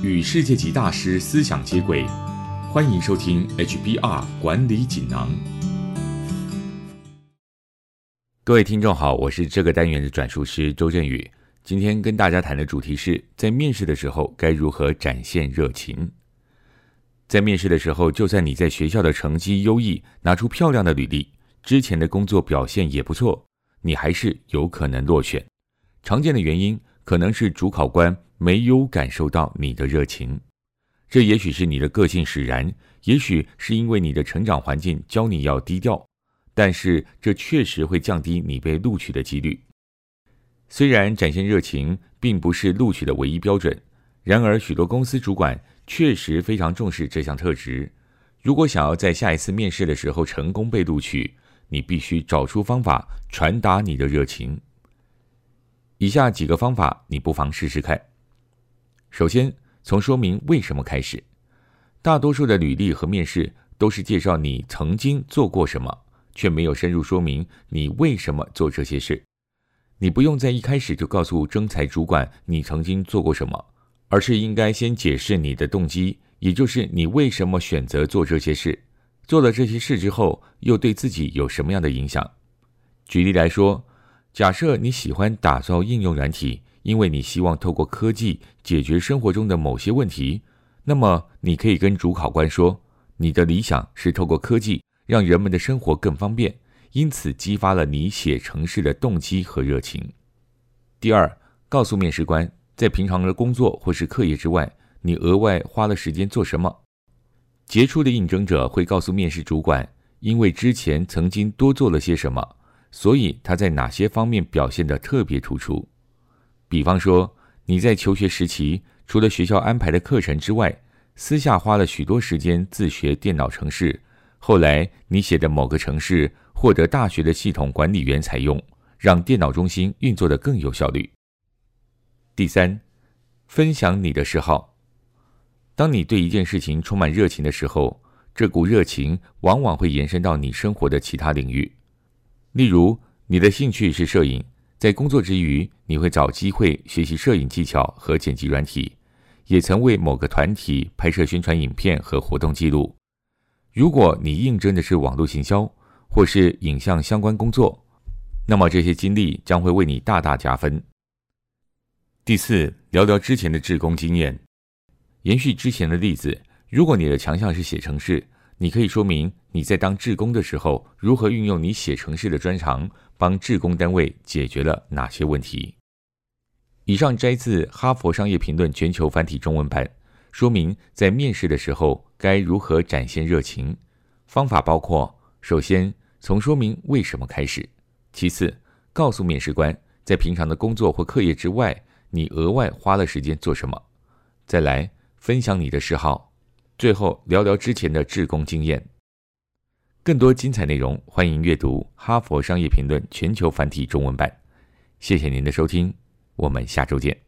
与世界级大师思想接轨，欢迎收听 HBR 管理锦囊。各位听众好，我是这个单元的转述师周振宇。今天跟大家谈的主题是在面试的时候该如何展现热情。在面试的时候，就算你在学校的成绩优异，拿出漂亮的履历，之前的工作表现也不错，你还是有可能落选。常见的原因可能是主考官没有感受到你的热情，这也许是你的个性使然，也许是因为你的成长环境教你要低调，但是这确实会降低你被录取的几率。虽然展现热情并不是录取的唯一标准，然而许多公司主管确实非常重视这项特质。如果想要在下一次面试的时候成功被录取，你必须找出方法传达你的热情。以下几个方法，你不妨试试看。首先，从说明为什么开始。大多数的履历和面试都是介绍你曾经做过什么，却没有深入说明你为什么做这些事。你不用在一开始就告诉征才主管你曾经做过什么，而是应该先解释你的动机，也就是你为什么选择做这些事。做了这些事之后，又对自己有什么样的影响？举例来说。假设你喜欢打造应用软体，因为你希望透过科技解决生活中的某些问题，那么你可以跟主考官说，你的理想是透过科技让人们的生活更方便，因此激发了你写程式的动机和热情。第二，告诉面试官，在平常的工作或是课业之外，你额外花了时间做什么。杰出的应征者会告诉面试主管，因为之前曾经多做了些什么。所以他在哪些方面表现得特别突出？比方说，你在求学时期，除了学校安排的课程之外，私下花了许多时间自学电脑程式。后来你写的某个程式获得大学的系统管理员采用，让电脑中心运作的更有效率。第三，分享你的嗜好。当你对一件事情充满热情的时候，这股热情往往会延伸到你生活的其他领域。例如，你的兴趣是摄影，在工作之余，你会找机会学习摄影技巧和剪辑软体，也曾为某个团体拍摄宣传影片和活动记录。如果你应征的是网络行销或是影像相关工作，那么这些经历将会为你大大加分。第四，聊聊之前的志工经验。延续之前的例子，如果你的强项是写程式。你可以说明你在当志工的时候，如何运用你写程式的专长，帮志工单位解决了哪些问题。以上摘自《哈佛商业评论》全球繁体中文版，说明在面试的时候该如何展现热情。方法包括：首先，从说明为什么开始；其次，告诉面试官在平常的工作或课业之外，你额外花了时间做什么；再来，分享你的嗜好。最后聊聊之前的制工经验。更多精彩内容，欢迎阅读《哈佛商业评论》全球繁体中文版。谢谢您的收听，我们下周见。